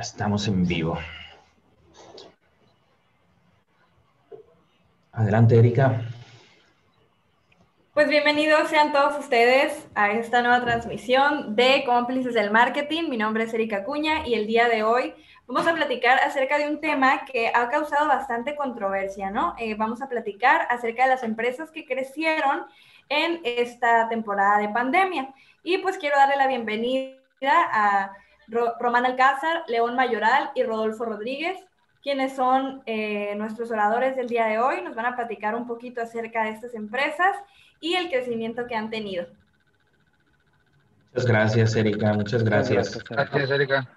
Estamos en vivo. Adelante, Erika. Pues bienvenidos sean todos ustedes a esta nueva transmisión de Cómplices del Marketing. Mi nombre es Erika Cuña y el día de hoy vamos a platicar acerca de un tema que ha causado bastante controversia, ¿no? Eh, vamos a platicar acerca de las empresas que crecieron en esta temporada de pandemia. Y pues quiero darle la bienvenida a Román Alcázar, León Mayoral y Rodolfo Rodríguez, quienes son eh, nuestros oradores del día de hoy. Nos van a platicar un poquito acerca de estas empresas y el crecimiento que han tenido. Muchas gracias, Erika. Muchas gracias. Gracias, Erika.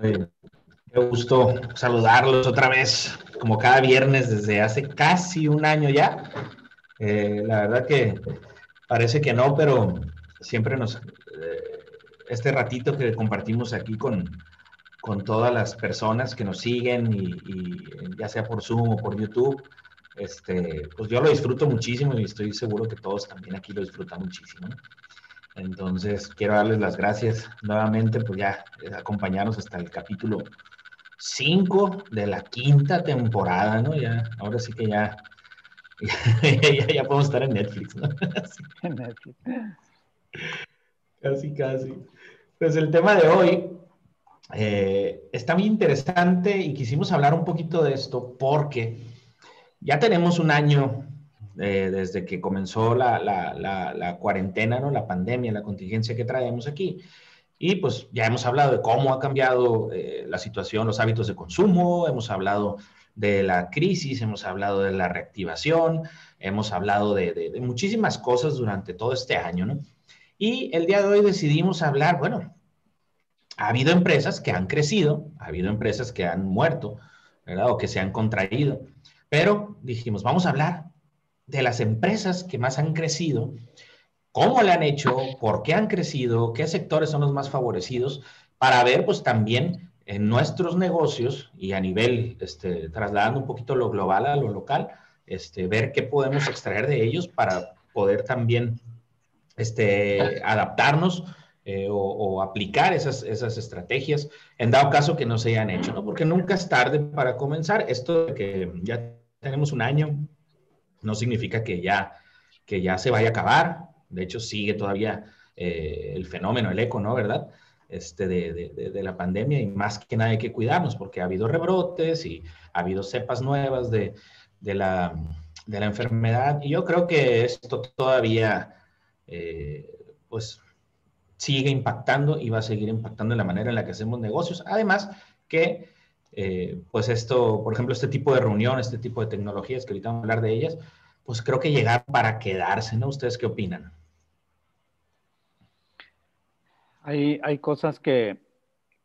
qué gusto saludarlos otra vez, como cada viernes desde hace casi un año ya. Eh, la verdad que parece que no, pero siempre nos... Eh, este ratito que compartimos aquí con, con todas las personas que nos siguen y, y ya sea por Zoom o por YouTube, este, pues yo lo disfruto muchísimo y estoy seguro que todos también aquí lo disfrutan muchísimo. Entonces, quiero darles las gracias nuevamente por ya acompañarnos hasta el capítulo 5 de la quinta temporada, ¿no? Ya, ahora sí que ya, ya, ya, podemos estar en Netflix, ¿no? En Netflix. Casi, casi. Pues el tema de hoy eh, está muy interesante y quisimos hablar un poquito de esto porque ya tenemos un año eh, desde que comenzó la, la, cuarentena, ¿no? la pandemia, la contingencia que traemos aquí. Y pues ya hemos hablado de cómo ha cambiado eh, la situación, los hábitos de consumo, hemos hablado de la crisis, hemos hablado de la reactivación, hemos hablado de, de, muchísimas cosas durante todo este año, ¿no? Y el día de hoy decidimos hablar, bueno, ha habido empresas que han crecido, ha habido empresas que han muerto, ¿verdad? O que se han contraído. Pero dijimos, vamos a hablar de las empresas que más han crecido, cómo le han hecho, por qué han crecido, qué sectores son los más favorecidos, para ver pues también en nuestros negocios y a nivel, este, trasladando un poquito lo global a lo local, este, ver qué podemos extraer de ellos para poder también este, adaptarnos eh, o, o, aplicar esas, esas estrategias en dado caso que no se hayan hecho, ¿no? Porque nunca es tarde para comenzar. Esto de que ya tenemos un año, no significa que ya, que ya se vaya a acabar. De hecho, sigue todavía eh, el fenómeno, el eco, ¿no? ¿Verdad? Este, de, de, de, la pandemia y más que nada hay que cuidarnos porque ha habido rebrotes y ha habido cepas nuevas de, la, de la enfermedad. Y yo creo que esto todavía, eh, pues, sigue impactando y va a seguir impactando en la manera en la que hacemos negocios. Además, que eh, pues esto, por ejemplo, este tipo de reunión, este tipo de tecnologías que ahorita vamos a hablar de ellas, pues creo que llegar para quedarse, ¿no? ¿Ustedes qué opinan? Hay, hay cosas que,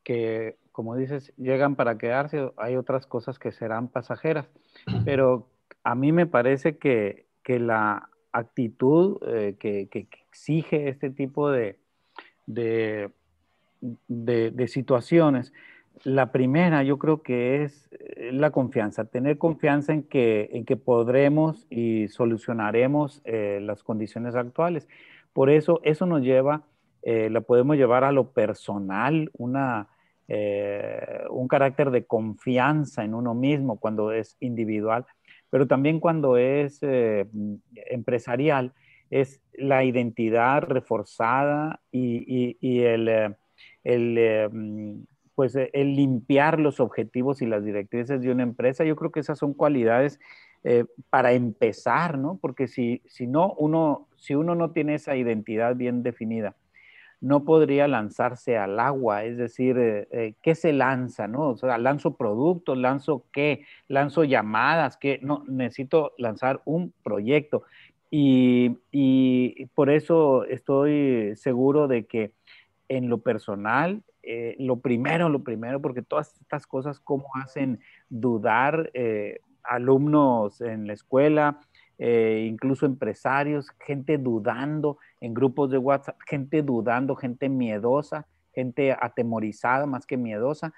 que, como dices, llegan para quedarse, hay otras cosas que serán pasajeras, pero a mí me parece que, que la actitud eh, que, exige este tipo de, de, de, situaciones la primera yo creo que es eh, la confianza, tener confianza en que, en que podremos y solucionaremos eh, las condiciones actuales. Por eso, eso nos lleva, la podemos llevar a lo personal, una, un carácter de confianza en uno mismo cuando es individual, pero también cuando es empresarial, es la identidad reforzada y, el, pues eh, el limpiar los objetivos y las directrices de una empresa, yo creo que esas son cualidades eh, para empezar, ¿no? Porque si, si, no, uno, si uno no tiene esa identidad bien definida, no podría lanzarse al agua, es decir, eh, ¿qué se lanza, no? O sea, lanzo productos, lanzo qué, lanzo llamadas, ¿qué? No, necesito lanzar un proyecto. Y, y por eso estoy seguro de que en lo personal eh, lo primero, lo primero, porque todas estas cosas como hacen dudar eh, alumnos en la escuela, eh, incluso empresarios, gente dudando en grupos de WhatsApp, gente dudando, gente miedosa, gente atemorizada más que miedosa.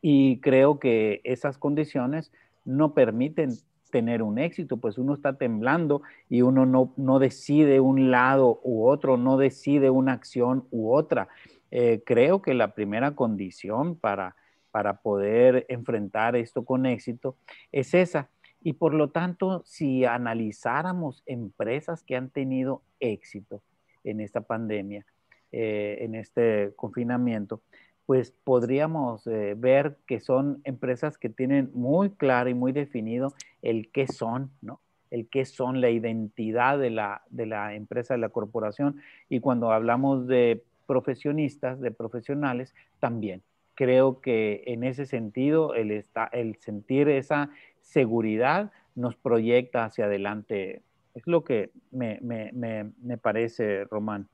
y creo que esas condiciones no permiten tener un éxito, pues uno está temblando y uno no, no decide un lado u otro, no decide una acción u otra. Eh, creo que la primera condición para, para poder enfrentar esto con éxito es esa. Y por lo tanto, si analizáramos empresas que han tenido éxito en esta pandemia, eh, en este confinamiento, pues podríamos eh, ver que son empresas que tienen muy claro y muy definido el qué son, ¿no? El qué son, la identidad de la, de la empresa, de la corporación. Y cuando hablamos de profesionistas, de profesionales, también. Creo que en ese sentido, el, está, el sentir esa seguridad nos proyecta hacia adelante. Es lo que me, me, me, me parece, Román.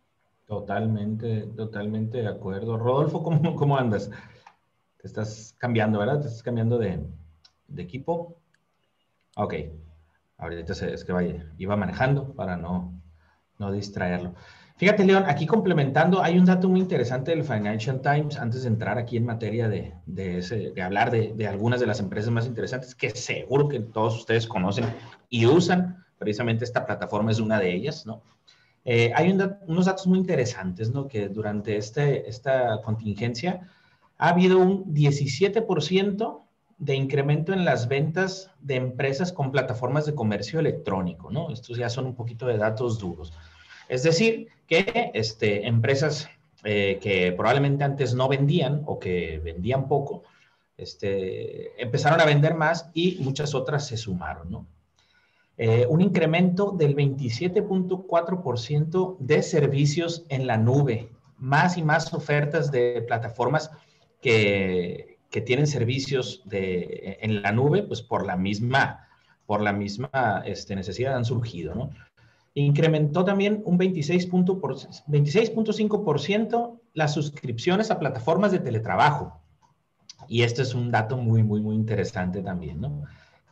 Totalmente, totalmente de acuerdo. Rodolfo, ¿cómo, cómo andas? Te estás cambiando, ¿verdad? Te estás cambiando de, de equipo. Ok. Ahorita es que vaya, iba manejando para no, no distraerlo. Fíjate, León, aquí complementando, hay un dato muy interesante del Financial Times, antes de entrar aquí en materia de, de, ese, de hablar de, de, algunas de las empresas más interesantes, que seguro que todos ustedes conocen y usan, precisamente esta plataforma es una de ellas, ¿no? Eh, hay unos datos muy interesantes, ¿no? Que durante este, esta contingencia ha habido un 17% de incremento en las ventas de empresas con plataformas de comercio electrónico, ¿no? Estos ya son un poquito de datos duros. Es decir, que este, empresas eh, que probablemente antes no vendían o que vendían poco, este, empezaron a vender más y muchas otras se sumaron, ¿no? Eh, un incremento del 27.4% de servicios en la nube, más y más ofertas de plataformas que, que tienen servicios de, en la nube, pues por la misma, por la misma este, necesidad han surgido, ¿no? Incrementó también un 26.5% las suscripciones a plataformas de teletrabajo. Y este es un dato muy, muy, muy interesante también, ¿no?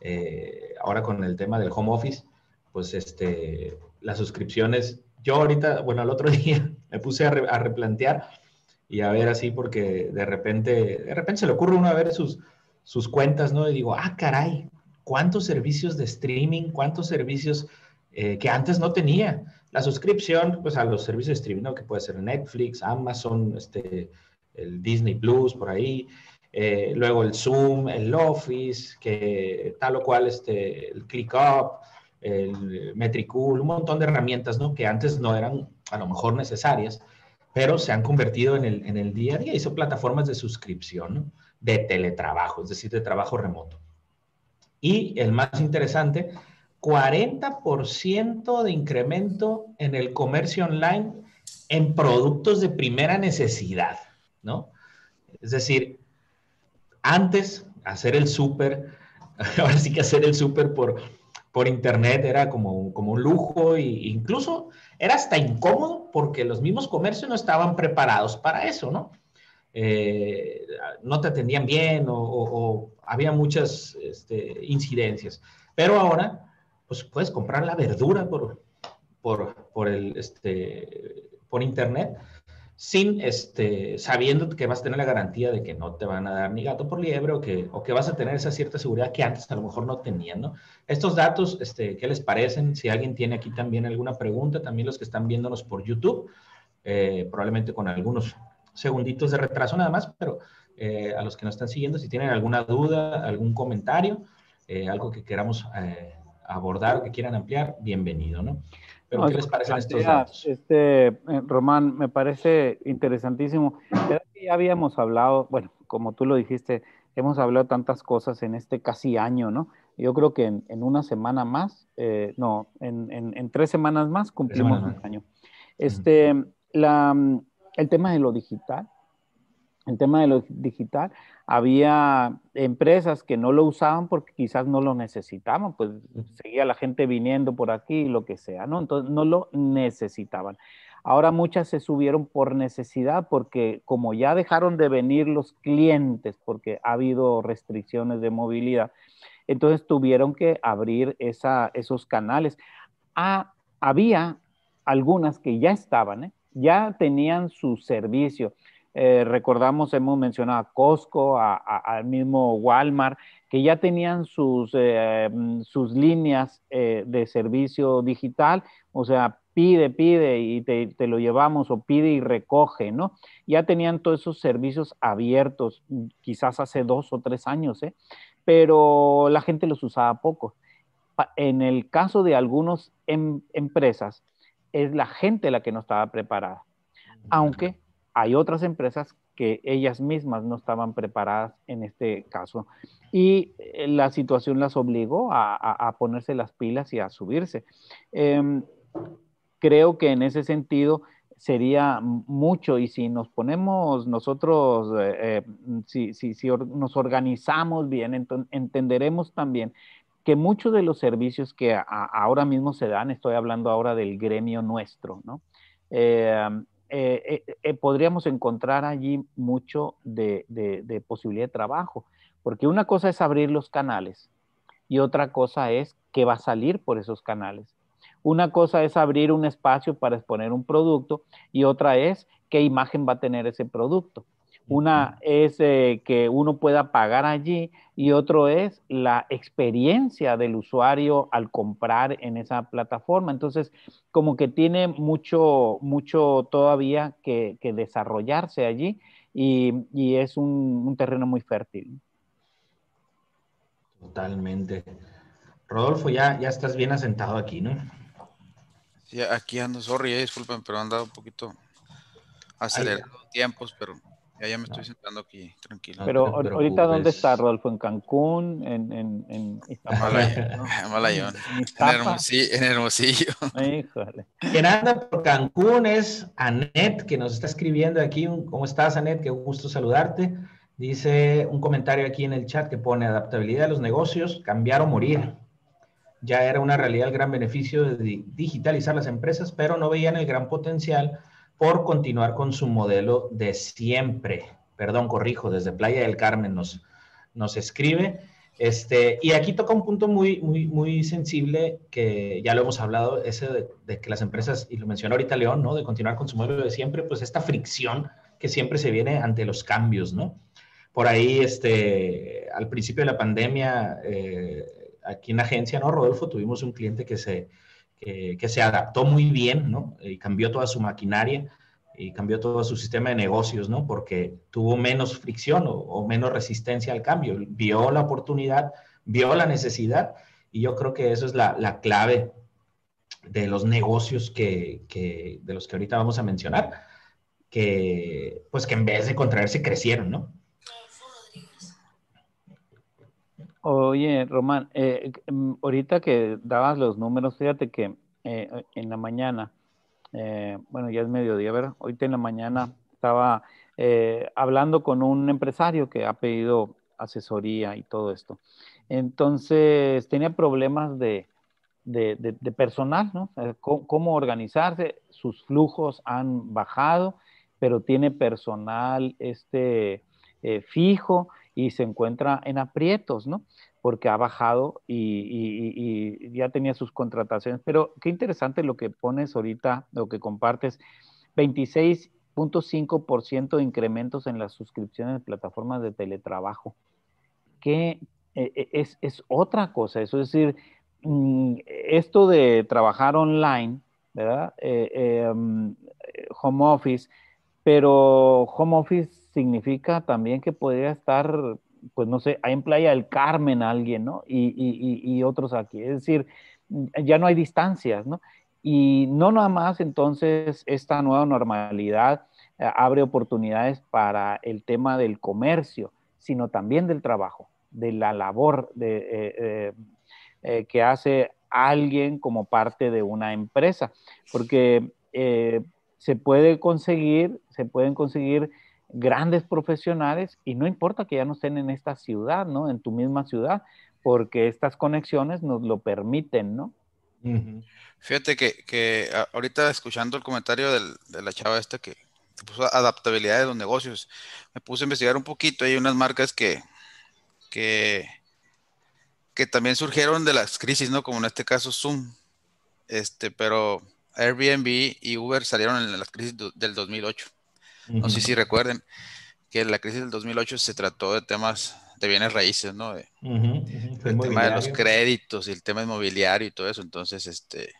Eh, ahora con el tema del home office, pues este, las suscripciones, yo ahorita, bueno, el otro día me puse a, a, replantear y a ver así porque de repente, de repente se le ocurre uno a ver sus, sus cuentas, ¿no? Y digo, ah, caray, ¿cuántos servicios de streaming, cuántos servicios eh, que antes no tenía? La suscripción, pues a los servicios de streaming. Que puede ser Netflix, Amazon, este, el Disney Plus, por ahí, eh, luego el Zoom, el Office, que tal o cual, este, el ClickUp, el Metricool, un montón de herramientas, ¿no? Que antes no eran a lo mejor necesarias, pero se han convertido en el, en el día a día y plataformas de suscripción. De teletrabajo, es decir, de trabajo remoto. Y el más interesante, 40% de incremento en el comercio online en productos de primera necesidad, ¿no? Es decir, antes, hacer el súper, ahora sí que hacer el súper por, por internet era como, como un lujo e incluso era hasta incómodo porque los mismos comercios no estaban preparados para eso, ¿no? Eh, no te atendían bien o, había muchas este, incidencias. Pero ahora, pues puedes comprar la verdura por, por, por, el, este, por internet sin este, sabiendo que vas a tener la garantía de que no te van a dar ni gato por liebre o que, o que vas a tener esa cierta seguridad que antes a lo mejor no tenían, ¿no? Estos datos, este, ¿qué les parecen? Si alguien tiene aquí también alguna pregunta, también los que están viéndonos por YouTube, eh, probablemente con algunos segunditos de retraso nada más, pero eh, a los que nos están siguiendo, si tienen alguna duda, algún comentario, eh, algo que queramos eh, abordar o que quieran ampliar, bienvenido, ¿no? Pero, ¿qué les parecen estos datos? Este, eh, Román, me parece interesantísimo. Ya habíamos hablado, bueno, como tú lo dijiste, hemos hablado tantas cosas en este casi año, ¿no? Yo creo que en, en una semana más, eh, no, en, en, en, tres semanas más cumplimos un año. Este, uh -huh. la, el tema de lo digital, el tema de lo digital, había empresas que no lo usaban porque quizás no lo necesitaban, pues seguía la gente viniendo por aquí, lo que sea, ¿no? Entonces no lo necesitaban. Ahora muchas se subieron por necesidad porque como ya dejaron de venir los clientes porque ha habido restricciones de movilidad, entonces tuvieron que abrir esa, esos canales. Ah, había algunas que ya estaban, ¿eh? ya tenían su servicio eh, recordamos, hemos mencionado a Costco, al mismo Walmart, que ya tenían sus, eh, sus líneas eh, de servicio digital, o sea, pide, pide y te, lo llevamos o pide y recoge, ¿no? Ya tenían todos esos servicios abiertos, quizás hace dos o tres años, ¿eh? pero la gente los usaba poco. En el caso de algunas em, empresas, es la gente la que no estaba preparada, aunque hay otras empresas que ellas mismas no estaban preparadas en este caso. Y eh, la situación las obligó a, ponerse las pilas y a subirse. Em, creo que en ese sentido sería mucho y si nos ponemos nosotros, eh, eh, si, si, si nos organizamos bien, entenderemos también que muchos de los servicios que ahora mismo se dan, estoy hablando ahora del gremio nuestro, ¿no? Eh, podríamos encontrar allí mucho de, de posibilidad de trabajo, porque una cosa es abrir los canales y otra cosa es qué va a salir por esos canales. Una cosa es abrir un espacio para exponer un producto y otra es qué imagen va a tener ese producto. Una es eh, que uno pueda pagar allí y otro es la experiencia del usuario al comprar en esa plataforma. Entonces, como que tiene mucho, mucho todavía que, desarrollarse allí y, es un, un, terreno muy fértil. Totalmente. Rodolfo, ya, ya estás bien asentado aquí, ¿no? Sí, aquí ando, sorry, eh, disculpen, pero han dado un poquito acelerado tiempos, pero ya, me estoy sentando aquí, tranquilo. Pero ahorita, ¿dónde está Rodolfo? ¿En Cancún? ¿En, en, en Malayón? En, Hermosillo. Híjole. Quien anda por Cancún es Anet, que nos está escribiendo aquí. ¿Cómo estás, Anet? Qué gusto saludarte. Dice un comentario aquí en el chat que pone adaptabilidad de los negocios, cambiar o morir ya era una realidad el gran beneficio de digitalizar las empresas, pero no veían el gran potencial por continuar con su modelo de siempre. Perdón, corrijo, desde Playa del Carmen nos, nos escribe. Este, y aquí toca un punto muy, muy, muy sensible que ya lo hemos hablado, ese de, que las empresas, y lo mencionó ahorita León, ¿no? De continuar con su modelo de siempre, pues esta fricción que siempre se viene ante los cambios, ¿no? Por ahí, este, al principio de la pandemia, eh, aquí en la agencia, ¿no, Rodolfo? Tuvimos un cliente que se, que, se adaptó muy bien, ¿no? Y cambió toda su maquinaria y cambió todo su sistema de negocios, ¿no? Porque tuvo menos fricción o, menos resistencia al cambio. Vio la oportunidad, vio la necesidad y yo creo que eso es la, la clave de los negocios que, que, de los que ahorita vamos a mencionar, que pues que en vez de contraerse crecieron, ¿no? Oye, Román, eh, mm, ahorita que dabas los números, fíjate que eh, en la mañana, eh, bueno, ya es mediodía, ¿verdad? Ahorita en la mañana estaba hablando con un empresario que ha pedido asesoría y todo esto. Entonces, tenía problemas de, personal, ¿no? cómo organizarse, sus flujos han bajado, pero tiene personal este, fijo y se encuentra en aprietos, ¿no? Porque ha bajado y, ya tenía sus contrataciones. Pero qué interesante lo que pones ahorita, lo que compartes, 26.5% de incrementos en las suscripciones de plataformas de teletrabajo. Que eh, eh, es, es, otra cosa, eso es decir, mm, esto de trabajar online, ¿verdad? Eh, em, home office, pero home office significa también que podría estar, pues no sé, en Playa del Carmen alguien, ¿no? Y, otros aquí. Es decir, ya no hay distancias, ¿no? Y no nada más entonces esta nueva normalidad eh, abre oportunidades para el tema del comercio, sino también del trabajo, de la labor de, eh, eh, que hace alguien como parte de una empresa, porque se puede conseguir, se pueden conseguir grandes profesionales y no importa que ya no estén en esta ciudad, ¿no? En tu misma ciudad, porque estas conexiones nos lo permiten, ¿no? Fíjate que, ahorita escuchando el comentario de la chava esta que, puso adaptabilidad de los negocios, me puse a investigar un poquito, hay unas marcas que, que, que también surgieron de las crisis, ¿no? Como en este caso Zoom, este, pero Airbnb y Uber salieron en la crisis del 2008. No sé si recuerden que la crisis del 2008 se trató de temas de bienes raíces, ¿no? el tema de los créditos y el tema inmobiliario y todo eso. Entonces, este,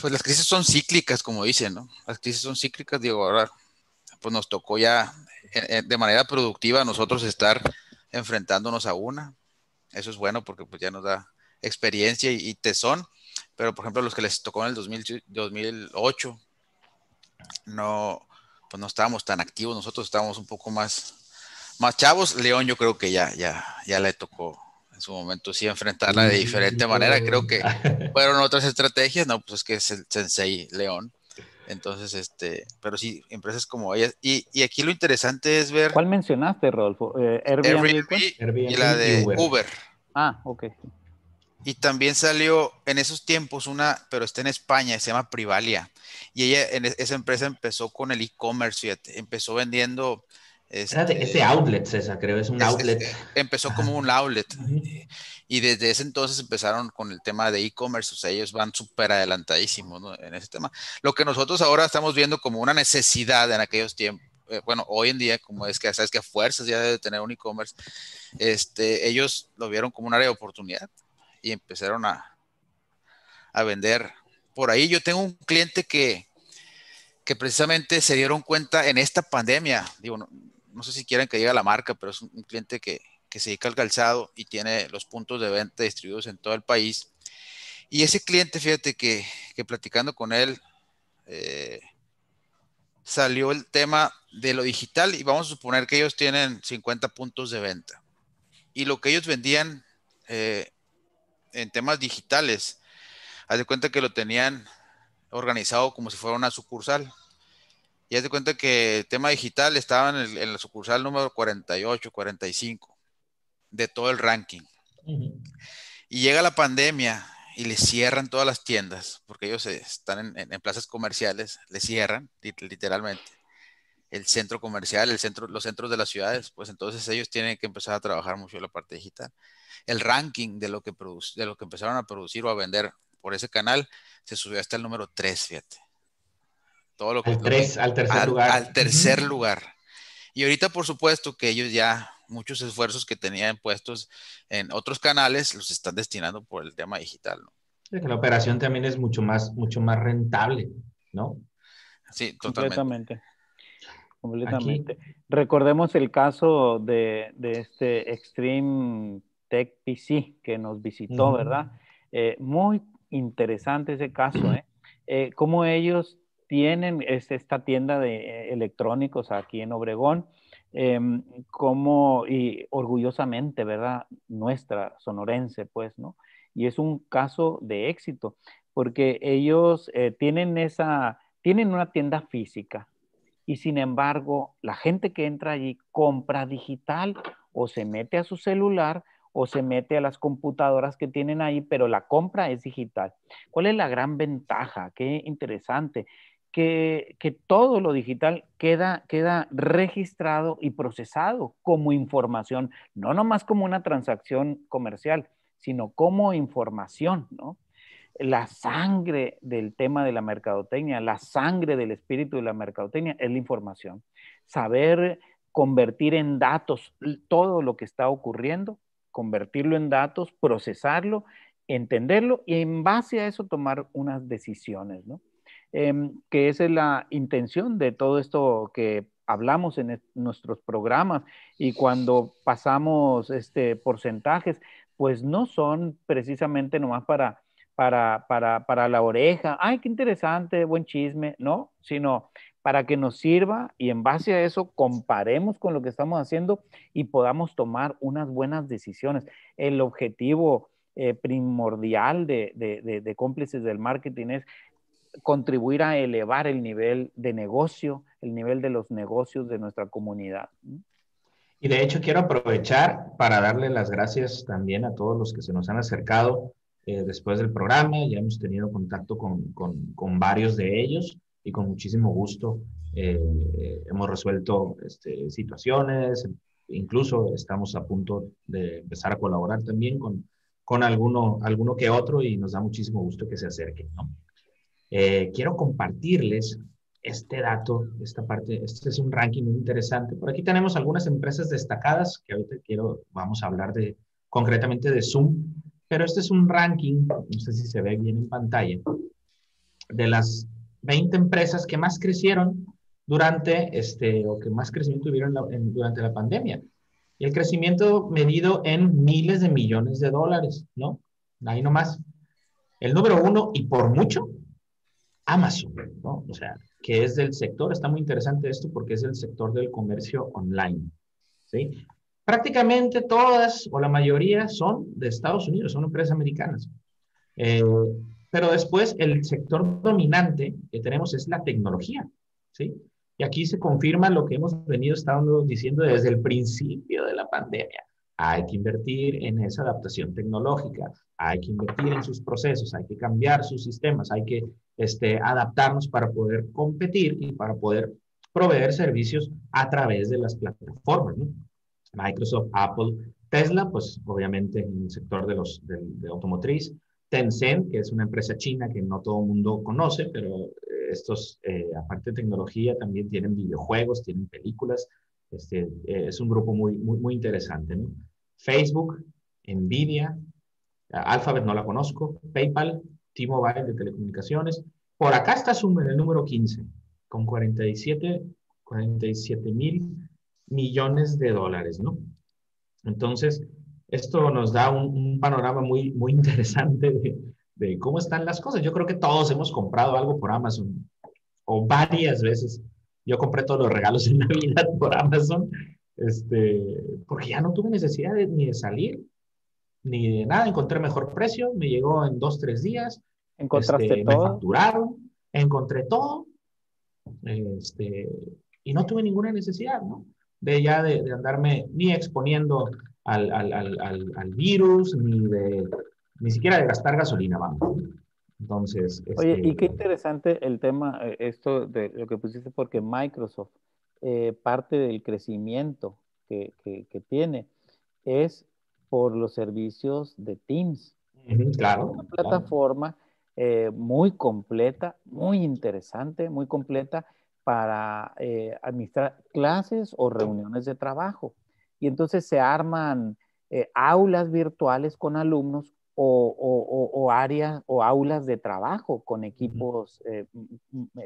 pues las crisis son cíclicas, como dicen, ¿no? Las crisis son cíclicas, digo, ahora pues nos tocó ya eh, eh, de manera productiva nosotros estar enfrentándonos a una. Eso es bueno porque pues ya nos da experiencia y, tesón, pero por ejemplo los que les tocó en el 2008, no, pues no estábamos tan activos, nosotros estábamos un poco más, más chavos. León yo creo que ya, ya, ya le tocó en su momento sí enfrentarla de diferente manera. Creo que fueron otras estrategias, no, pues es que es el Sensei León. Entonces, este, pero sí, empresas como ellas. Y, y aquí lo interesante es ver. ¿Cuál mencionaste, Rodolfo? Eh, Airbnb, y la de Uber. Ah, ok. Y también salió en esos tiempos una, pero está en España, se llama Privalia. Y ella, en e, esa empresa empezó con el e-commerce, empezó vendiendo este, ese outlet, César, creo, es un outlet. empezó como un outlet. Y desde ese entonces empezaron con el tema de e-commerce, o sea, ellos van súper adelantadísimos en ese tema. Lo que nosotros ahora estamos viendo como una necesidad en aquellos tiempos, eh, bueno, hoy en día, como es que sabes que a fuerzas ya debe tener un e-commerce, este, ellos lo vieron como un área de oportunidad empezaron a, a vender por ahí. Yo tengo un cliente que, que precisamente se dieron cuenta en esta pandemia, digo, no, sé si quieren que diga la marca, pero es un, cliente que, se dedica al calzado y tiene los puntos de venta distribuidos en todo el país. Y ese cliente, fíjate que, platicando con él, eh, salió el tema de lo digital y vamos a suponer que ellos tienen 50 puntos de venta. Y lo que ellos vendían eh, en temas digitales, haz de cuenta que lo tenían organizado como si fuera una sucursal. Y haz de cuenta que el tema digital estaba en, la sucursal número 48, 45 de todo el ranking. Y llega la pandemia y le cierran todas las tiendas, porque ellos están en, plazas comerciales, le cierran literalmente el centro comercial, el centro, los centros de las ciudades, pues entonces ellos tienen que empezar a trabajar mucho en la parte digital. El ranking de lo que, de lo que empezaron a producir o a vender por ese canal se subió hasta el número 3, fíjate todo lo que... Al, al tercer lugar. Al tercer lugar. Y ahorita, por supuesto, que ellos ya muchos esfuerzos que tenían puestos en otros canales los están destinando por el tema digital, ¿no? la operación también es mucho más, mucho más rentable, ¿no? Sí, totalmente. Completamente. Recordemos el caso de, este Extreme Tech PC que nos visitó, ¿verdad? Eh, muy interesante ese caso, ¿eh? ¿eh? Cómo ellos tienen esta tienda de electrónicos aquí en Obregón, em, como, y orgullosamente, ¿verdad? Nuestra sonorense, pues, ¿no? Y es un caso de éxito, porque ellos eh, tienen esa, tienen una tienda física, y sin embargo, la gente que entra allí compra digital o se mete a su celular o se mete a las computadoras que tienen ahí, pero la compra es digital. ¿Cuál es la gran ventaja? Qué interesante que, todo lo digital queda, queda registrado y procesado como información, no nomás como una transacción comercial, sino como información, ¿no? La sangre del tema de la mercadotecnia, la sangre del espíritu de la mercadotecnia es la información. Saber convertir en datos todo lo que está ocurriendo, convertirlo en datos, procesarlo, entenderlo y en base a eso tomar unas decisiones, ¿no? Em, que esa es la intención de todo esto que hablamos en nuestros programas y cuando pasamos este, porcentajes, pues no son precisamente nomás para, para, para, para la oreja, ay, qué interesante, buen chisme, no, sino para que nos sirva y en base a eso comparemos con lo que estamos haciendo y podamos tomar unas buenas decisiones. El objetivo eh, primordial de, de, de, cómplices del marketing es contribuir a elevar el nivel de negocio, el nivel de los negocios de nuestra comunidad. Y de hecho quiero aprovechar para darle las gracias también a todos los que se nos han acercado eh, después del programa. Ya hemos tenido contacto con, con, varios de ellos y con muchísimo gusto eh, hemos resuelto este, situaciones. Incluso estamos a punto de empezar a colaborar también con, con alguno, alguno que otro y nos da muchísimo gusto que se acerquen. ¿no? Eh, quiero compartirles este dato, esta parte, este es un ranking muy interesante. Por aquí tenemos algunas empresas destacadas que ahorita quiero, vamos a hablar de concretamente de Zoom, pero este es un ranking, no sé si se ve bien en pantalla, de las 20 empresas que más crecieron durante, este, o que más crecimiento tuvieron durante la pandemia. Y el crecimiento medido en miles de millones de dólares, ¿no? Ahí nomás. El número uno, y por mucho, Amazon, ¿no? O sea, que es del sector, está muy interesante esto porque es del sector del comercio online, ¿sí? Prácticamente todas o la mayoría son de Estados Unidos, son empresas americanas. Eh, pero después el sector dominante que tenemos es la tecnología, ¿sí? Y aquí se confirma lo que hemos venido estando diciendo desde el principio de la pandemia. Hay que invertir en esa adaptación tecnológica, hay que invertir en sus procesos, hay que cambiar sus sistemas, hay que este, adaptarnos para poder competir y para poder proveer servicios a través de las plataformas. Microsoft, Apple, Tesla, pues obviamente en el sector de, los, de automotriz, Tencent, que es una empresa china que no todo el mundo conoce, pero eh, estos, eh, aparte de tecnología, también tienen videojuegos, tienen películas. Este, eh, es un grupo muy, muy, muy interesante. ¿no? Facebook, Nvidia, Alphabet no la conozco, PayPal, T-Mobile de telecomunicaciones. Por acá está Zoom en el número 15, con 47, 47 mil millones de dólares, ¿no? Entonces, esto nos da un, panorama muy, muy interesante de, cómo están las cosas. Yo creo que todos hemos comprado algo por Amazon o varias veces. Yo compré todos los regalos en Navidad por Amazon, este, porque ya no tuve necesidad ni de salir, ni de nada. Encontré mejor precio, me llegó en dos, tres días. ¿Encontraste este, todo? Me facturaron, encontré todo. Este, y no tuve ninguna necesidad, ¿no? De ya de, de andarme ni exponiendo al, al, al, al, virus, ni de, ni siquiera de gastar gasolina, vamos. Entonces. Oye, y qué este interesante el tema, eh, esto de lo que pusiste, porque Microsoft, eh, parte del crecimiento que, que, que, tiene es por los servicios de Teams. claro. Una plataforma eh, muy completa, muy interesante, muy completa para administrar clases o reuniones de trabajo y entonces se arman eh, aulas virtuales con alumnos o, áreas o aulas de trabajo con equipos, eh,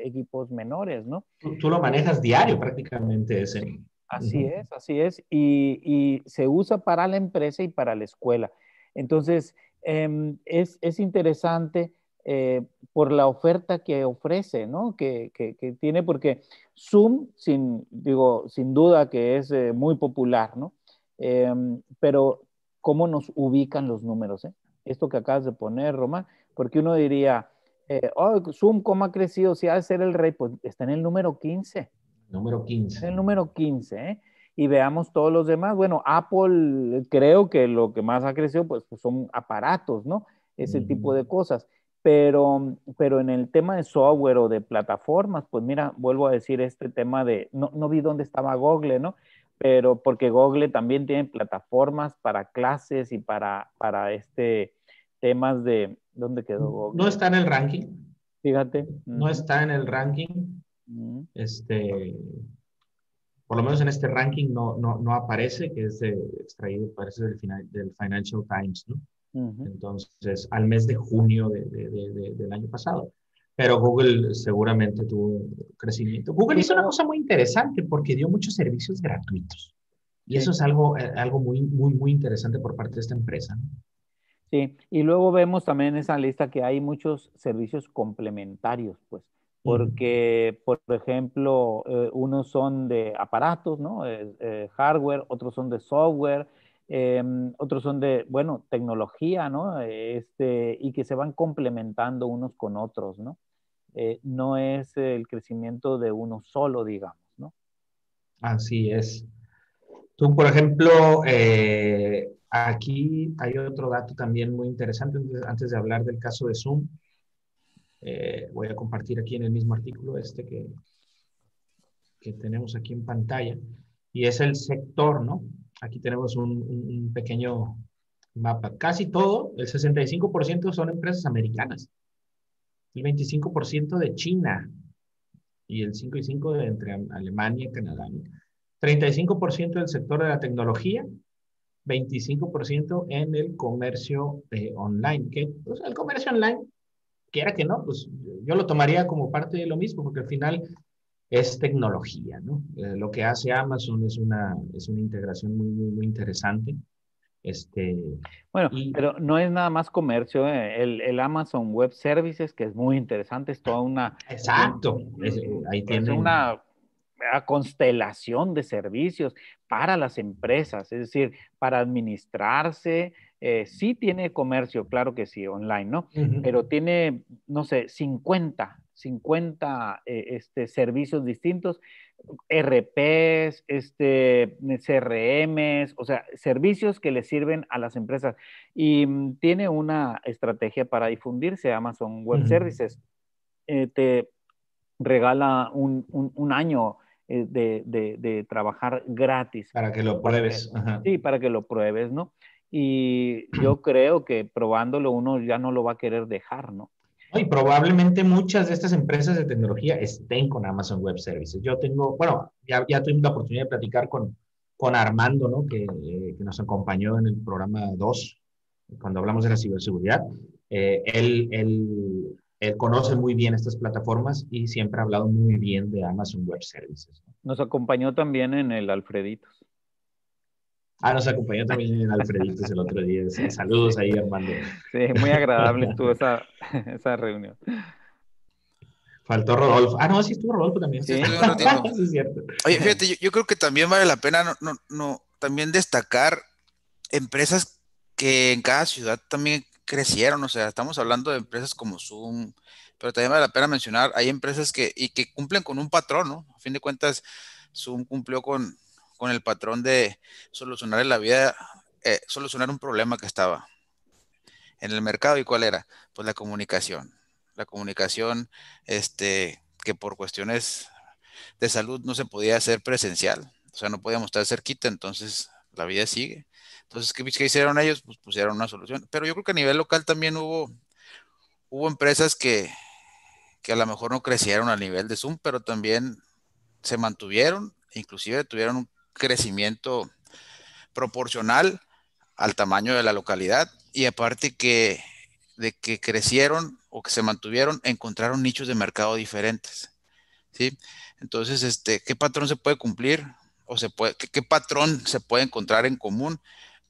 equipos menores, ¿no? Tú, lo manejas diario prácticamente ese. Así es, así es. Y, se usa para la empresa y para la escuela. Entonces, em, es, interesante eh, por la oferta que ofrece, ¿no? Que, que, tiene, porque Zoom, sin, digo, sin duda que es eh, muy popular, ¿no? Em, pero, ¿cómo nos ubican los números? Eh? Esto que acabas de poner, Roma, porque uno diría, eh, oh, Zoom, ¿cómo ha crecido? Si ha de ser el rey, pues está en el número 15. Número 15. En el número 15, ¿eh? Y veamos todos los demás. Bueno, Apple creo que lo que más ha crecido, pues, pues son aparatos, ¿no? Ese tipo de cosas. Pero, pero en el tema de software o de plataformas, pues mira, vuelvo a decir este tema de, no, no vi dónde estaba Google, ¿no? Pero porque Google también tiene plataformas para clases y para, para este temas de, ¿dónde quedó Google? No está en el ranking. Fíjate. No está en el ranking. Este, por lo menos en este ranking no, no, no aparece, que es extraído, parece del, del Financial Times, ¿no? Entonces, al mes de junio de, de, del año pasado. Pero Google seguramente tuvo crecimiento. Google hizo una cosa muy interesante porque dio muchos servicios gratuitos. Y eso es algo, eh, algo muy, muy, muy interesante por parte de esta empresa. Sí, y luego vemos también en esa lista que hay muchos servicios complementarios, pues, porque, por ejemplo, eh, unos son de aparatos, ¿no? Eh, hardware, otros son de software, Em, otros son de, bueno, tecnología, ¿no? Este, y que se van complementando unos con otros, ¿no? Eh, no es el crecimiento de uno solo, digamos, ¿no? Así es. Tú, por ejemplo, eh, aquí hay otro dato también muy interesante antes de hablar del caso de Zoom. Eh, voy a compartir aquí en el mismo artículo este que, que tenemos aquí en pantalla, y es el sector, ¿no? Aquí tenemos un, pequeño mapa. Casi todo, el 65% son empresas americanas, el 25% de China y el 5 y 5 de entre Alemania y Canadá. 35% del sector de la tecnología, 25% en el comercio eh, online. Que, pues, el comercio online quiera que no, pues yo lo tomaría como parte de lo mismo, porque al final es tecnología, ¿no? Eh, lo que hace Amazon es una, es una integración muy, muy, muy interesante. Este, bueno, pero no es nada más comercio, ¿eh? el, el, Amazon Web Services, que es muy interesante, es toda una... Exacto, es, ahí tiene una constelación de servicios para las empresas, es decir, para administrarse, eh, sí tiene comercio, claro que sí, online, ¿no? Pero tiene, no sé, 50, 50 eh, este, servicios distintos, RPs, este, CRMs, o sea, servicios que le sirven a las empresas. Y mm, tiene una estrategia para difundirse, Amazon Web Services. Eh, te regala un, un año eh, de, trabajar gratis. Para que lo pruebes. Sí, para que lo pruebes, ¿no? Y yo creo que probándolo uno ya no lo va a querer dejar, ¿no? Y probablemente muchas de estas empresas de tecnología estén con Amazon Web Services. Yo tengo, bueno, ya, ya tuve la oportunidad de platicar con, con Armando, ¿no? Que, que nos acompañó en el programa 2, cuando hablamos de la ciberseguridad. Eh, él, él él conoce muy bien estas plataformas y siempre ha hablado muy bien de Amazon Web Services. Nos acompañó también en el Alfreditos. Ah, nos acompañó también Alfreditos el otro día. saludos ahí, Armando. Sí, muy agradable estuvo esa, esa reunión. Faltó Rodolfo. Ah, no, sí estuvo Rodolfo también. Sí, sí es cierto. Oye, fíjate, yo, yo, creo que también vale la pena no, no, no, también destacar empresas que en cada ciudad también crecieron, o sea, estamos hablando de empresas como Zoom, pero también vale la pena mencionar, hay empresas que, y que cumplen con un patrón, ¿no? A fin de cuentas, Zoom cumplió con, con el patrón de solucionar la vida, eh, solucionar un problema que estaba en el mercado y cuál era, pues la comunicación, la comunicación, este, que por cuestiones de salud no se podía hacer presencial, o sea, no podíamos estar cerquita, entonces la vida sigue. Entonces, ¿qué, hicieron ellos? Pues pusieron una solución. Pero yo creo que a nivel local también hubo, hubo empresas que, que a lo mejor no crecieron a nivel de Zoom, pero también se mantuvieron, inclusive tuvieron crecimiento proporcional al tamaño de la localidad y aparte que de que crecieron o que se mantuvieron, encontraron nichos de mercado diferentes. ¿sí? Entonces, este, ¿qué patrón se puede cumplir? ¿O se puede, qué, qué patrón se puede encontrar en común?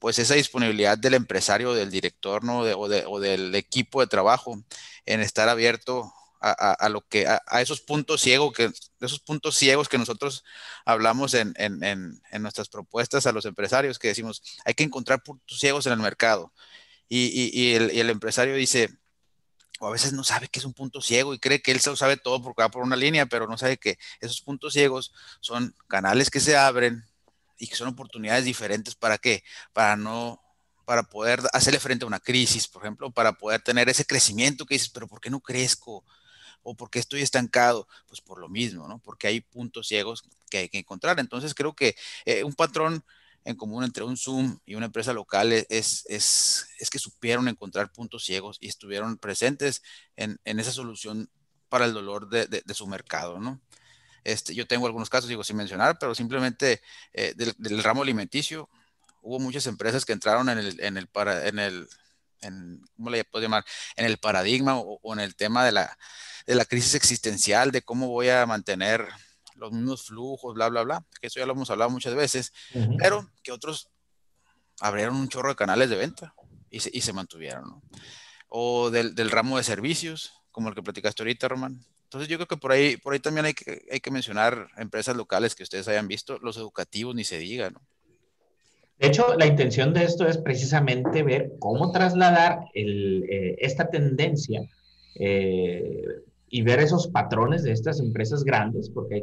pues esa disponibilidad del empresario, del director, ¿no? o, del equipo de trabajo en estar abierto a, lo que, a, esos puntos ciegos que, esos puntos ciegos que nosotros hablamos en, nuestras propuestas a los empresarios, que decimos, hay que encontrar puntos ciegos en el mercado. Y, el, empresario dice, o a veces no sabe que es un punto ciego y cree que él se lo sabe todo porque va por una línea, pero no sabe que esos puntos ciegos son canales que se abren, y que son oportunidades diferentes para qué? Para no para poder hacerle frente a una crisis, por ejemplo, para poder tener ese crecimiento que dices, pero ¿por qué no crezco? ¿O por qué estoy estancado? Pues por lo mismo, ¿no? Porque hay puntos ciegos que hay que encontrar. Entonces creo que eh, un patrón en común entre un Zoom y una empresa local es, es, es que supieron encontrar puntos ciegos y estuvieron presentes en, en esa solución para el dolor de su mercado, ¿no? Este, yo tengo algunos casos, digo, sin mencionar, pero simplemente eh, del, ramo alimenticio, hubo muchas empresas que entraron en el, en el, para, en el ¿cómo le puedo llamar? En el paradigma o, en el tema de la, de la crisis existencial, de cómo voy a mantener los mismos flujos, bla, bla, bla, que eso ya lo hemos hablado muchas veces, pero que otros abrieron un chorro de canales de venta y se, y se mantuvieron, ¿no? O del, del, ramo de servicios, como el que platicaste ahorita, Román, entonces yo creo que por ahí, por ahí también hay que, hay que mencionar empresas locales que ustedes hayan visto, los educativos ni se diga, ¿no? De hecho, la intención de esto es precisamente ver cómo trasladar eh, esta tendencia eh, y ver esos patrones de estas empresas grandes, porque hay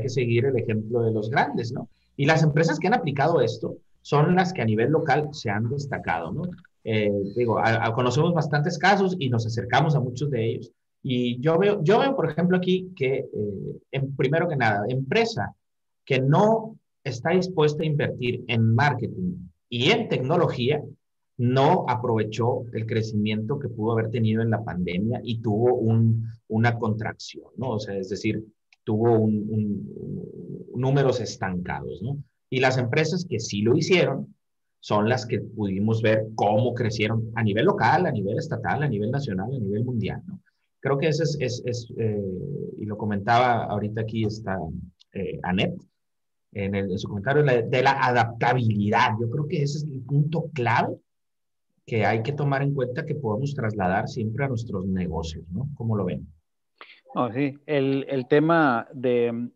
que, seguir el ejemplo de los grandes, ¿no? Y las empresas que han aplicado esto son las que a nivel local se han destacado, ¿no? Eh, digo, conocemos bastantes casos y nos acercamos a muchos de ellos. Y yo veo, yo veo, por ejemplo, aquí que, en, primero que nada, empresa que no está dispuesta a invertir en marketing y en tecnología, no aprovechó el crecimiento que pudo haber tenido en la pandemia y tuvo un, una contracción, ¿no? O sea, es decir, tuvo un, números estancados, ¿no? Y las empresas que sí lo hicieron son las que pudimos ver cómo crecieron a nivel local, a nivel estatal, a nivel nacional, a nivel mundial, ¿no? Creo que ese es, es, eh, y lo comentaba ahorita aquí está eh, Anet, en, el, su comentario de la adaptabilidad. Yo creo que ese es el punto clave que hay que tomar en cuenta que podemos trasladar siempre a nuestros negocios, ¿no? ¿Cómo lo ven? Sí, el, tema de,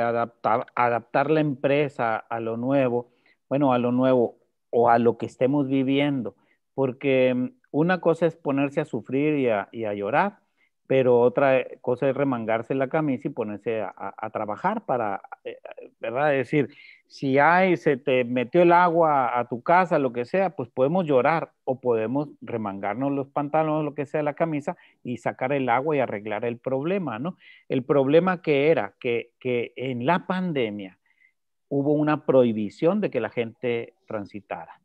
adaptar, la empresa a lo nuevo, bueno, a lo nuevo o a lo que estemos viviendo, porque mm, una cosa es ponerse a sufrir y a llorar, pero otra cosa es remangarse la camisa y ponerse a, a, trabajar para, eh, ¿verdad? Es decir, si hay, se te metió el agua a tu casa, lo que sea, pues podemos llorar o podemos remangarnos los pantalones, lo que sea, la camisa y sacar el agua y arreglar el problema, ¿no? El problema que era que, que en la pandemia hubo una prohibición de que la gente transitara.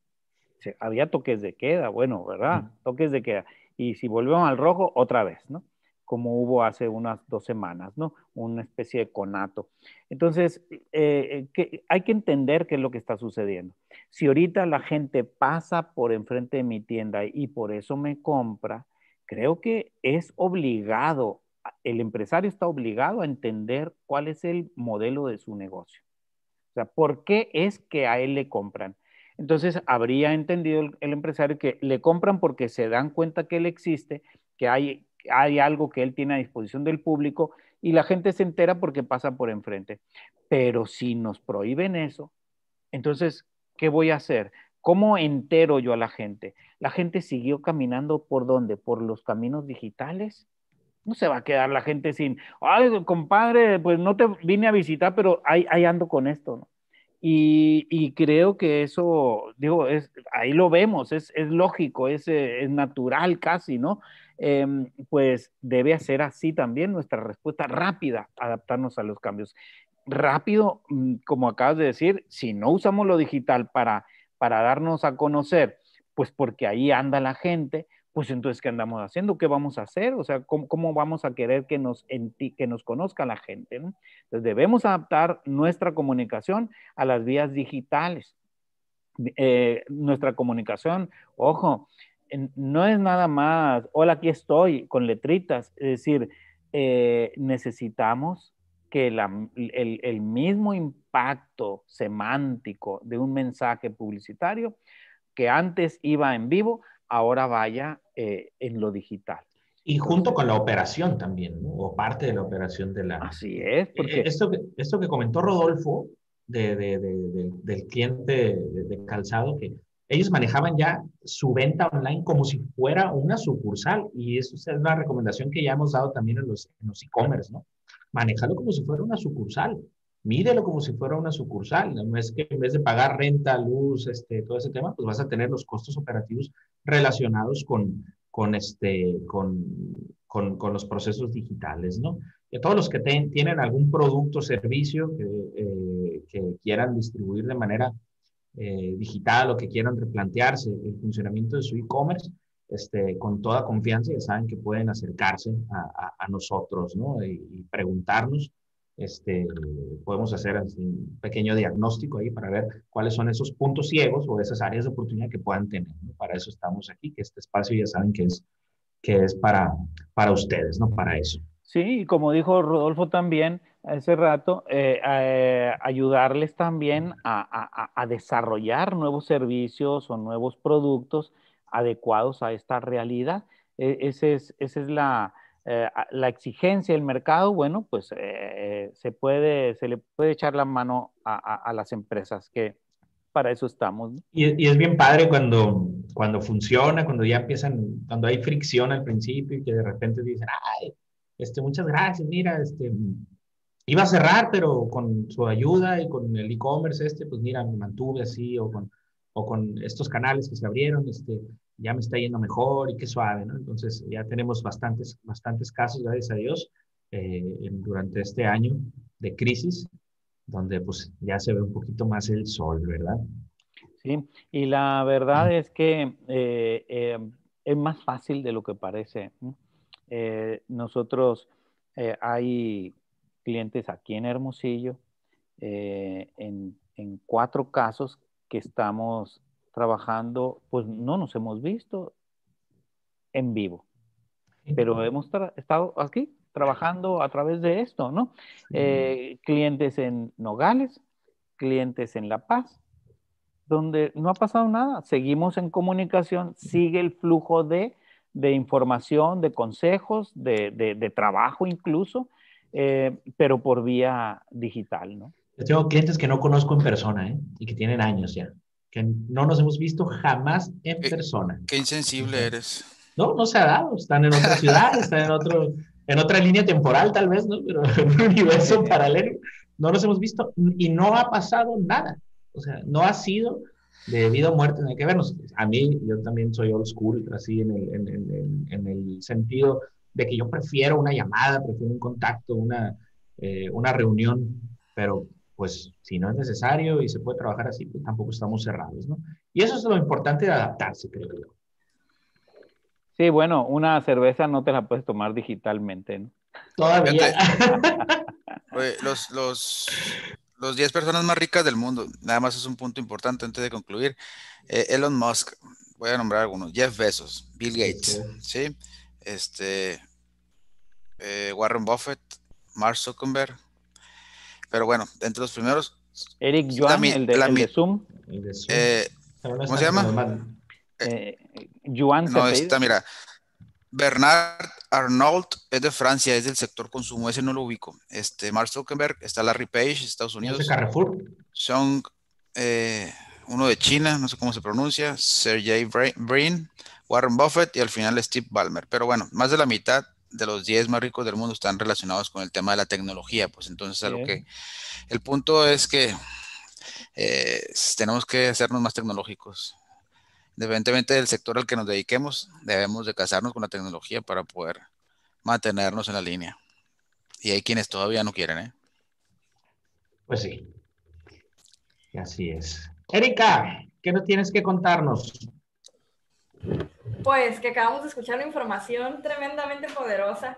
había toques de queda, bueno, ¿verdad? Toques de queda. Y si volvemos al rojo, otra vez, ¿no? Como hubo hace unas dos semanas, ¿no? Una especie de conato. Entonces, eh, que hay que entender qué es lo que está sucediendo. Si ahorita la gente pasa por enfrente de mi tienda y por eso me compra, creo que es obligado, el empresario está obligado a entender cuál es el modelo de su negocio. O sea, ¿por qué es que a él le compran? Entonces, habría entendido el empresario que le compran porque se dan cuenta que él existe, que hay hay algo que él tiene a disposición del público y la gente se entera porque pasa por enfrente. Pero si nos prohíben eso, entonces, ¿qué voy a hacer? ¿Cómo entero yo a la gente? La gente siguió caminando por dónde? Por los caminos digitales. No se va a quedar la gente sin, ay, compadre, pues no te vine a visitar, pero ahí, ando con esto. Y, creo que eso, digo, es, ahí lo vemos, es, lógico, es, es, natural casi, ¿no? Em, pues debe ser así también nuestra respuesta rápida, adaptarnos a los cambios. Rápido, mm, como acabas de decir, si no usamos lo digital para, para darnos a conocer, pues porque ahí anda la gente, pues entonces, ¿qué andamos haciendo? ¿Qué vamos a hacer? O sea, ¿cómo, vamos a querer que nos, que nos conozca la gente? Entonces, debemos adaptar nuestra comunicación a las vías digitales. Eh, nuestra comunicación, ojo, no es nada más, hola, aquí estoy, con letritas. Es decir, eh, necesitamos que el, mismo impacto semántico de un mensaje publicitario que antes iba en vivo, ahora vaya eh, en lo digital. Y junto con la operación también, ¿no? o parte de la operación de la... Así es, e, porque... Esto que, esto que comentó Rodolfo de, del cliente de calzado, que ellos manejaban ya su venta online como si fuera una sucursal y eso es una recomendación que ya hemos dado también en los e-commerce, ¿no? Manejarlo como si fuera una sucursal, mídelo como si fuera una sucursal, no es que en vez de pagar renta, luz, este, todo ese tema, pues vas a tener los costos operativos relacionados con, con, este, con, con, los procesos digitales, ¿no? Y todos los que tienen algún producto o servicio que, eh, que quieran distribuir de manera eh, digital o que quieran replantearse el funcionamiento de su e-commerce, este, con toda confianza ya saben que pueden acercarse a, a, nosotros ¿no? y, preguntarnos. Este, podemos hacer un pequeño diagnóstico ahí para ver cuáles son esos puntos ciegos o esas áreas de oportunidad que puedan tener. Para eso estamos aquí, que este espacio ya saben que es, que es para, para ustedes, ¿no? Para eso. Sí, y como dijo Rodolfo también, hace rato, eh, eh, ayudarles también a, desarrollar nuevos servicios o nuevos productos adecuados a esta realidad. E, ese es, esa es la, eh, la exigencia del mercado. Bueno, pues se, puede, se le puede echar la mano a, las empresas que para eso estamos. Y, es bien padre cuando, cuando funciona, cuando ya empiezan, cuando hay fricción al principio y que de repente dicen, ay, este, muchas gracias, mira, este, iba a cerrar, pero con su ayuda y con el e-commerce este, pues mira, me mantuve así, o con, o con estos canales que se abrieron, este, ya me está yendo mejor y qué suave, ¿no? Entonces ya tenemos bastantes, bastantes casos, gracias a Dios, eh, durante este año de crisis, donde pues ya se ve un poquito más el sol, ¿verdad? Sí, y la verdad es que eh, eh, es más fácil de lo que parece. Nosotros hay clientes aquí en Hermosillo, eh, en, cuatro casos que estamos trabajando, pues no nos hemos visto en vivo. pero hemos estado aquí trabajando a través de esto, ¿no? Eh, clientes en Nogales, clientes en La Paz, donde no ha pasado nada, seguimos en comunicación, sigue el flujo de, información, de consejos, de, trabajo incluso, eh, pero por vía digital, ¿no? Yo tengo clientes que no conozco en persona, ¿eh? Y que tienen años ya, que no nos hemos visto jamás en persona. Qué insensible eres. No, no se ha dado, están en otra ciudad, están en otro, en otra línea temporal tal vez, ¿no? Pero en un universo paralelo no nos hemos visto y no ha pasado nada. O sea, no ha sido de vida o muerte, no hay que vernos. A mí, yo también soy old school, así en el, en, en, en el sentido de que yo prefiero una llamada, prefiero un contacto, una, eh, una reunión, pero pues si no es necesario y se puede trabajar así, pues tampoco estamos cerrados, ¿no? Y eso es lo importante de adaptarse, creo yo. Sí, bueno, una cerveza no te la puedes tomar digitalmente, ¿no? Todavía. los, los, los 10 personas más ricas del mundo, nada más es un punto importante antes de concluir. Eh, Elon Musk, voy a nombrar algunos, Jeff Bezos, Bill Gates, ¿sí? Este, eh, Warren Buffett, Mark Zuckerberg. Pero bueno, entre los primeros. Eric Yuan, el, de, Zoom. Eh, ¿Cómo se llama? Eh, Yuan no, está, mira. Bernard Arnault es de Francia, es del sector consumo, ese no lo ubico. Este, Mark Zuckerberg, está Larry Page, Estados Unidos. ¿Es Carrefour? Son eh, uno de China, no sé cómo se pronuncia, Sergey Brin, Warren Buffett y al final Steve Ballmer. Pero bueno, más de la mitad de los 10 más ricos del mundo están relacionados con el tema de la tecnología, pues entonces a lo que el punto es que eh, tenemos que hacernos más tecnológicos independientemente del sector al que nos dediquemos, debemos de casarnos con la tecnología para poder mantenernos en la línea. Y hay quienes todavía no quieren, ¿eh? Pues sí. Y así es. Erika, ¿qué nos tienes que contarnos? Pues que acabamos de escuchar una información tremendamente poderosa.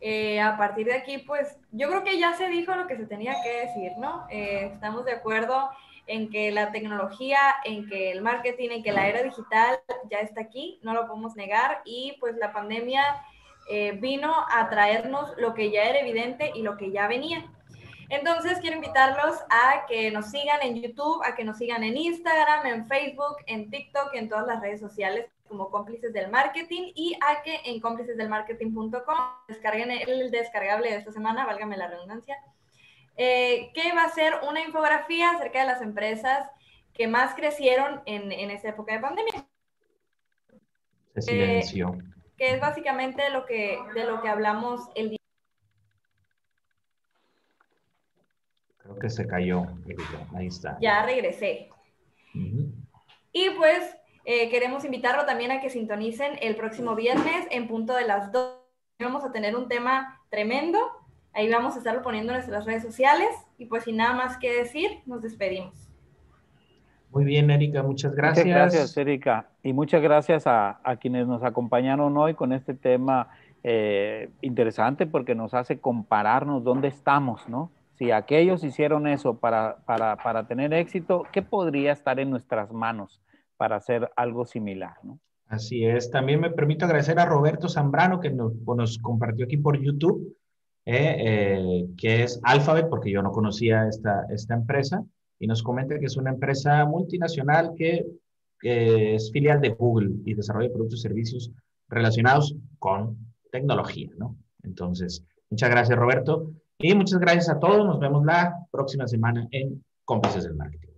Eh, a partir de aquí, pues yo creo que ya se dijo lo que se tenía que decir, ¿no? Eh, estamos de acuerdo en que la tecnología, en que el marketing, en que la era digital ya está aquí, no lo podemos negar y pues la pandemia eh, vino a traernos lo que ya era evidente y lo que ya venía. Entonces quiero invitarlos a que nos sigan en YouTube, a que nos sigan en Instagram, en Facebook, en TikTok, en todas las redes sociales como cómplices del marketing y a que en cómplicesdelmarketing.com descarguen el descargable de esta semana, válgame la redundancia, eh, que va a ser una infografía acerca de las empresas que más crecieron en, en esta época de pandemia. Eh, que es básicamente lo que, de lo que hablamos el día. Creo que se cayó. Ahí está. Ya regresé. Y pues eh, queremos invitarlo también a que sintonicen el próximo viernes en punto de las 2. Vamos a tener un tema tremendo Ahí vamos a estarlo poniendo en nuestras redes sociales y pues sin nada más que decir, nos despedimos. Muy bien, Erika, muchas gracias. Muchas gracias, Erika. Y muchas gracias a, quienes nos acompañaron hoy con este tema eh, interesante porque nos hace compararnos dónde estamos, ¿no? Si aquellos hicieron eso para, para, para tener éxito, ¿qué podría estar en nuestras manos para hacer algo similar, ¿no? Así es. También me permito agradecer a Roberto Zambrano que nos, nos compartió aquí por YouTube eh, que es Alphabet, porque yo no conocía esta, esta empresa, y nos comenta que es una empresa multinacional que, es filial de Google y desarrolla productos y servicios relacionados con tecnología, ¿no? Entonces, muchas gracias Roberto y muchas gracias a todos. Nos vemos la próxima semana en Cómplices del Marketing.